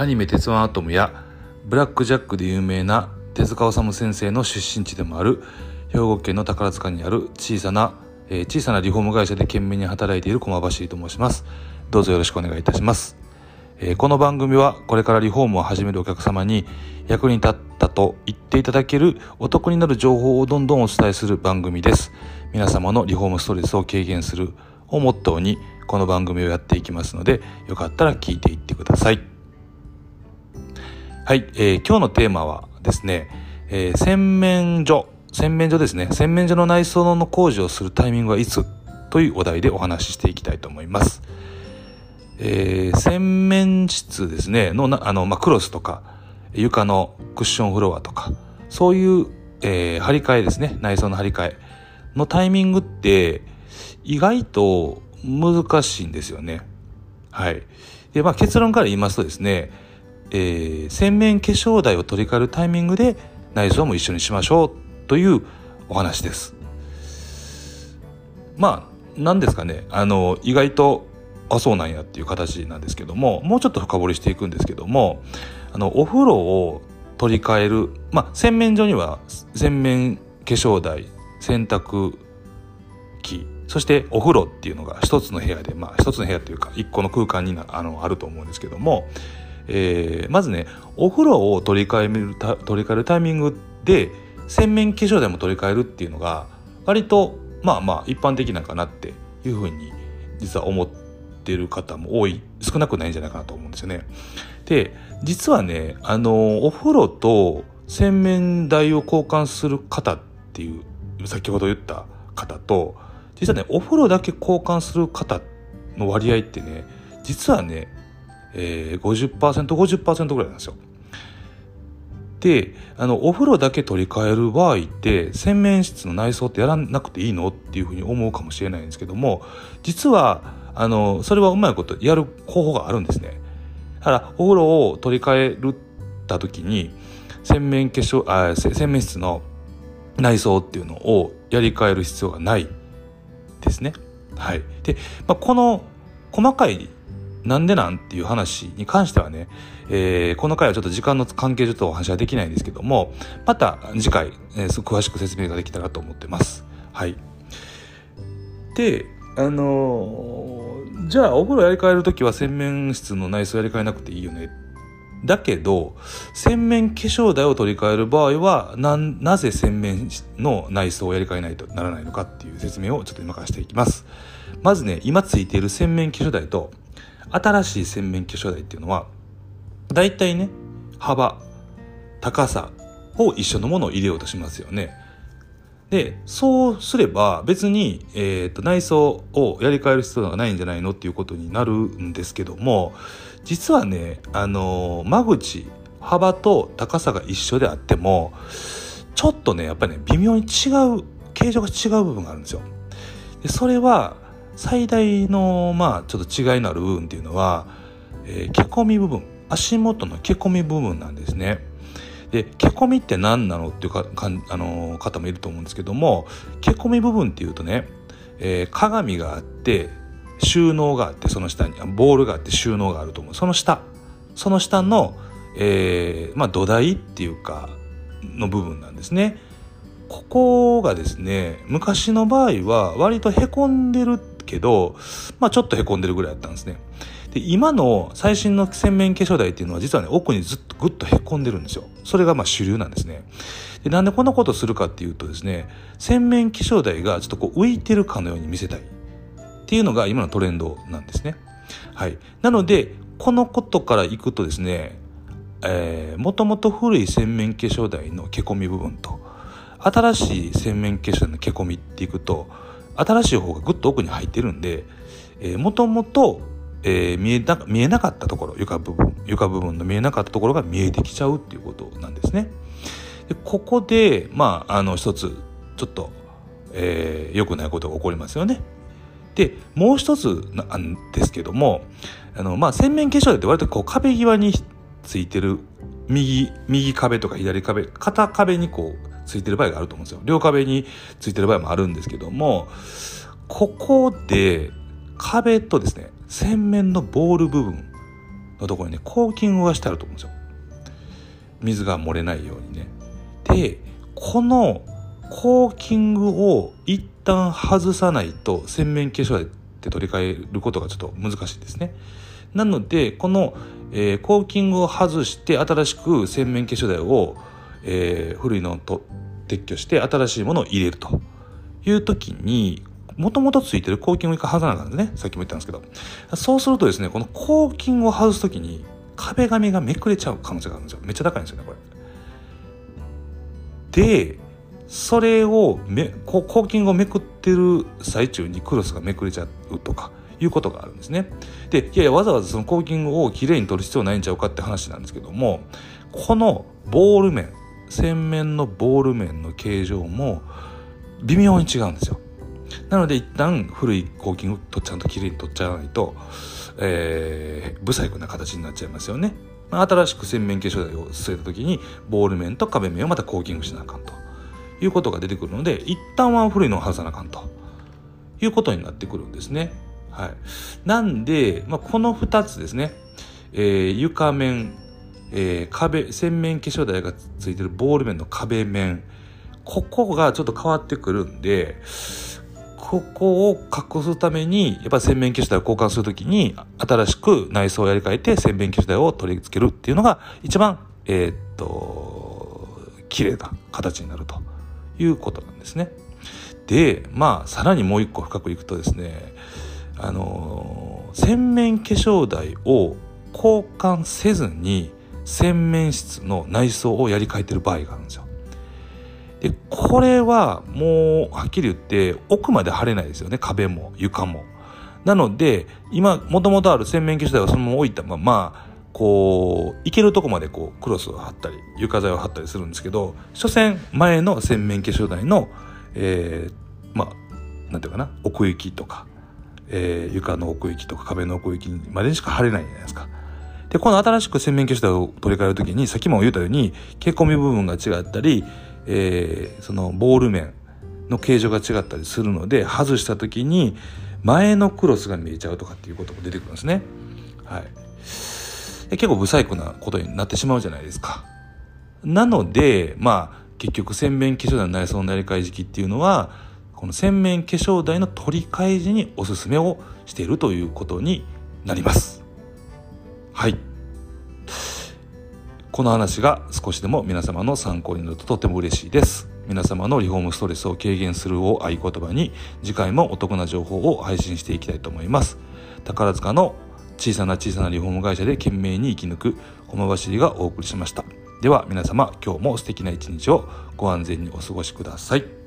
アニメ「鉄腕アトム」や「ブラック・ジャック」で有名な手塚治虫先生の出身地でもある兵庫県の宝塚にある小さな、えー、小さなリフォーム会社で懸命に働いている駒橋と申します。どうぞよろしくお願いいたします、えー、この番組はこれからリフォームを始めるお客様に役に立ったと言っていただけるお得になる情報をどんどんお伝えする番組です。皆様のリフォームストレスを軽減するをモットーにこの番組をやっていきますのでよかったら聞いていってください。はい、えー、今日のテーマはですね、えー、洗面所洗面所ですね洗面所の内装の工事をするタイミングはいつというお題でお話ししていきたいと思います。えー、洗面室ですねのなあの、まあ、クロスとか床のクッションフロアとかそういう、えー、張り替えですね内装の張り替えのタイミングって意外と難しいんですよね。はい。で、まあ結論から言いますとですね、えー、洗面化粧台を取り替えるタイミングで内装も一緒にしましょうというお話です。まあ何ですかねあの意外とあそうなんやっていう形なんですけどももうちょっと深掘りしていくんですけどもあのお風呂を取り替える、まあ、洗面所には洗面化粧台洗濯機そしてお風呂っていうのが一つの部屋でまあ一つの部屋というか一個の空間になあのあると思うんですけどもえー、まずねお風呂を取り替える取り替えるタイミングで洗面化粧台も取り替えるっていうのが割とまあまあ一般的なんかなっていうふうに実は思ってる方も多い少なくないんじゃないかなと思うんですよね。で実はねあのお風呂と洗面台を交換する方っていう先ほど言った方と実はねお風呂だけ交換する方の割合ってね実はねえー、50%、50%ぐらいなんですよ。で、あの、お風呂だけ取り替える場合って、洗面室の内装ってやらなくていいのっていうふうに思うかもしれないんですけども、実は、あの、それはうまいことやる方法があるんですね。だから、お風呂を取り替えるた時に、洗面化粧、あ、洗面室の内装っていうのをやり替える必要がないですね。はい。で、まあ、この細かいなんでなんっていう話に関してはね、えー、この回はちょっと時間の関係上とお話はできないんですけども、また次回、えー、詳しく説明ができたらと思ってます。はい。で、あのー、じゃあお風呂やり替える時は洗面室の内装やり替えなくていいよね。だけど、洗面化粧台を取り替える場合は、な、なぜ洗面の内装をやり替えないとならないのかっていう説明をちょっと今からしていきます。まずね、今ついている洗面化粧台と新しい洗面化粧台っていうのは大体ね幅高さを一緒のものを入れようとしますよね。でそうすれば別に、えーと、内装をやり替える必要がないんじゃないのっていうことになるんですけども実はねあの間口幅と高さが一緒であってもちょっとねやっぱりね微妙に違う形状が違う部分があるんですよ。でそれは最大のまあちょっと違いのある部分っていうのは、えー、けこみ部分足元のけこみ部分なんですね。でけこみって何なのっていうかかあの方もいると思うんですけどもけこみ部分っていうとね、えー、鏡があって収納があってその下にボールがあって収納があると思うその下その下の、えー、まあ土台っていうかの部分なんですね。ここがですね昔の場合は割とへこんでるけど、まあちょっと凹んでるぐらいだったんですね。で、今の最新の洗面化粧台っていうのは実はね、奥にずっとぐっと凹んでるんですよ。それがまあ主流なんですね。で、なんでこんなことするかっていうとですね、洗面化粧台がちょっとこう浮いてるかのように見せたいっていうのが今のトレンドなんですね。はい。なので、このことからいくとですね、えー、もともと古い洗面化粧台のけこみ部分と、新しい洗面化粧台のけこみっていくと、新しい方がぐっと奥に入ってるんで、えー、もともと、えー、見えな見えなかったところ床部分床部分の見えなかったところが見えてきちゃうっていうことなんですね。でここでまああの一つちょっと、えー、良くないことが起こりますよね。でもう一つなんですけどもあの、まあ、洗面化粧って割とこう壁際についてる右右壁とか左壁片壁にこうついてる場合があると思うんですよ。両壁についてる場合もあるんですけども、ここで壁とですね、洗面のボール部分のところにねコーキングがしてあると思うんですよ。水が漏れないようにね。でこのコーキングを一旦外さないと洗面化粧台って取り替えることがちょっと難しいですね。なのでこの、えー、コーキングを外して新しく洗面化粧台を、えー、古いのと撤去して新しいものを入れるという時にもともとついてるコーキングを一回外さなかったんですね。さっきも言ったんですけど。そうするとですねこのコーキングを外す時に壁紙がめくれちゃう可能性があるんですよ。めっちゃ高いんですよねこれ。でそれをめコーキングをめくってる最中にクロスがめくれちゃうとかいうことがあるんですね。でいやいやわざわざそのコーキングをきれいに取る必要ないんちゃうかって話なんですけどもこのボール面洗面のボール面の形状も微妙に違うんですよ。なので一旦古いコーキングとちゃんときれいに取っちゃわないと、えー、不細工な形になっちゃいますよね。新しく洗面化粧台を据えた時にボール面と壁面をまたコーキングしなあかんということが出てくるので一旦は古いのを外さなあかんということになってくるんですね。はい、なんで、まあ、この2つですね、えー、床面、えー、壁洗面化粧台がついてるボール面の壁面ここがちょっと変わってくるんでここを隠すためにやっぱ洗面化粧台を交換するときに新しく内装をやり替えて洗面化粧台を取り付けるっていうのが一番えー、っと綺麗な形になるということなんですね。でまあさらにもう一個深くいくとですねあの洗面化粧台を交換せずに洗面室の内装をやり替えてる場合があるんですよ。でこれはもうはっきり言って奥まで貼れないですよね壁も床も。なので今もともとある洗面化粧台をそのまま置いたままこう行けるとこまでこうクロスを貼ったり床材を貼ったりするんですけど所詮前の洗面化粧台の、えー、まあなんていうかな奥行きとか、えー、床の奥行きとか壁の奥行きまでしか貼れないじゃないですか。で、この新しく洗面化粧台を取り替えるときに、さっきも言ったように、毛込み部分が違ったり、えー、そのボール面の形状が違ったりするので、外したときに、前のクロスが見えちゃうとかっていうことも出てくるんですね。はい。で結構不細工なことになってしまうじゃないですか。なので、まあ、結局洗面化粧台の内装のやり替え時期っていうのは、この洗面化粧台の取り替え時におすすめをしているということになります。はい。この話が少しでも皆様の参考になるととても嬉しいです。皆様のリフォームストレスを軽減するを合言葉に次回もお得な情報を配信していきたいと思います。宝塚の小さな小さなリフォーム会社で懸命に生き抜く駒走りがお送りしました。では皆様今日も素敵な一日をご安全にお過ごしください。